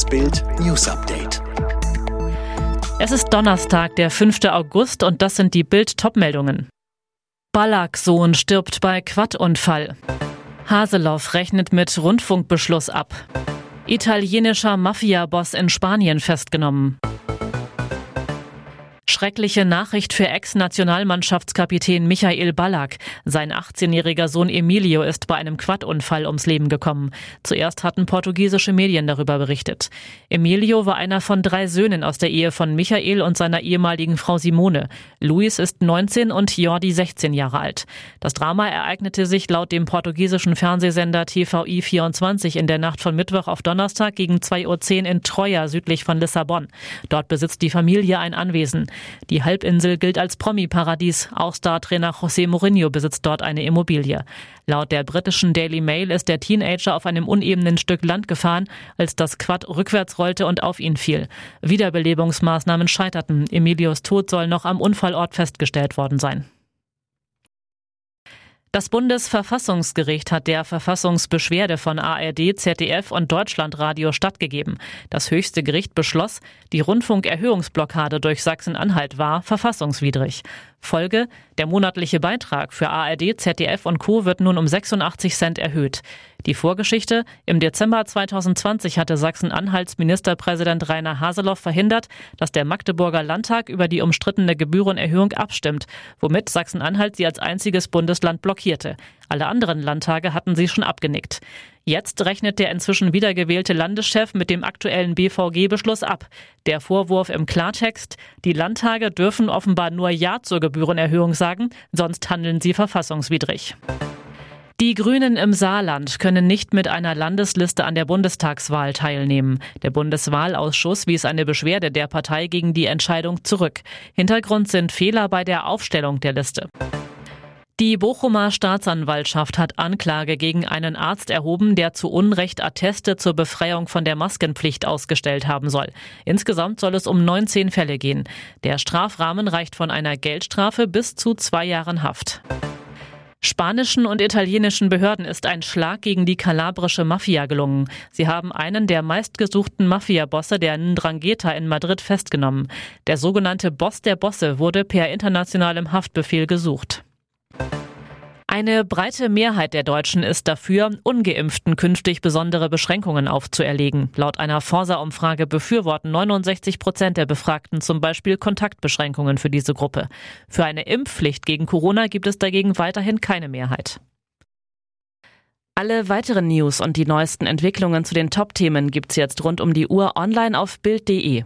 Das Bild News Update. Es ist Donnerstag, der 5. August und das sind die Bild Topmeldungen. Ballack-Sohn stirbt bei Quad-Unfall. Haseloff rechnet mit Rundfunkbeschluss ab. Italienischer Mafia-Boss in Spanien festgenommen. Schreckliche Nachricht für Ex-Nationalmannschaftskapitän Michael Ballack. Sein 18-jähriger Sohn Emilio ist bei einem Quad-Unfall ums Leben gekommen. Zuerst hatten portugiesische Medien darüber berichtet. Emilio war einer von drei Söhnen aus der Ehe von Michael und seiner ehemaligen Frau Simone. Luis ist 19 und Jordi 16 Jahre alt. Das Drama ereignete sich laut dem portugiesischen Fernsehsender TVI 24 in der Nacht von Mittwoch auf Donnerstag gegen 2.10 Uhr in Troja südlich von Lissabon. Dort besitzt die Familie ein Anwesen. Die Halbinsel gilt als Promi-Paradies. Auch Star-Trainer José Mourinho besitzt dort eine Immobilie. Laut der britischen Daily Mail ist der Teenager auf einem unebenen Stück Land gefahren, als das Quad rückwärts rollte und auf ihn fiel. Wiederbelebungsmaßnahmen scheiterten. Emilios Tod soll noch am Unfallort festgestellt worden sein. Das Bundesverfassungsgericht hat der Verfassungsbeschwerde von ARD, ZDF und Deutschlandradio stattgegeben. Das höchste Gericht beschloss, die Rundfunkerhöhungsblockade durch Sachsen-Anhalt war verfassungswidrig. Folge, der monatliche Beitrag für ARD, ZDF und Co. wird nun um 86 Cent erhöht. Die Vorgeschichte, im Dezember 2020 hatte Sachsen-Anhalts Ministerpräsident Rainer Haseloff verhindert, dass der Magdeburger Landtag über die umstrittene Gebührenerhöhung abstimmt, womit Sachsen-Anhalt sie als einziges Bundesland blockierte. Alle anderen Landtage hatten sie schon abgenickt. Jetzt rechnet der inzwischen wiedergewählte Landeschef mit dem aktuellen BVG-Beschluss ab. Der Vorwurf im Klartext, die Landtage dürfen offenbar nur Ja zur Gebührenerhöhung sagen, sonst handeln sie verfassungswidrig. Die Grünen im Saarland können nicht mit einer Landesliste an der Bundestagswahl teilnehmen. Der Bundeswahlausschuss wies eine Beschwerde der Partei gegen die Entscheidung zurück. Hintergrund sind Fehler bei der Aufstellung der Liste. Die Bochumer Staatsanwaltschaft hat Anklage gegen einen Arzt erhoben, der zu Unrecht Atteste zur Befreiung von der Maskenpflicht ausgestellt haben soll. Insgesamt soll es um 19 Fälle gehen. Der Strafrahmen reicht von einer Geldstrafe bis zu zwei Jahren Haft. Spanischen und italienischen Behörden ist ein Schlag gegen die kalabrische Mafia gelungen. Sie haben einen der meistgesuchten Mafia-Bosse der Ndrangheta in Madrid festgenommen. Der sogenannte Boss der Bosse wurde per internationalem Haftbefehl gesucht. Eine breite Mehrheit der Deutschen ist dafür, ungeimpften künftig besondere Beschränkungen aufzuerlegen. Laut einer Forsa-Umfrage befürworten 69 Prozent der Befragten zum Beispiel Kontaktbeschränkungen für diese Gruppe. Für eine Impfpflicht gegen Corona gibt es dagegen weiterhin keine Mehrheit. Alle weiteren News und die neuesten Entwicklungen zu den Top-Themen gibt's jetzt rund um die Uhr online auf Bild.de.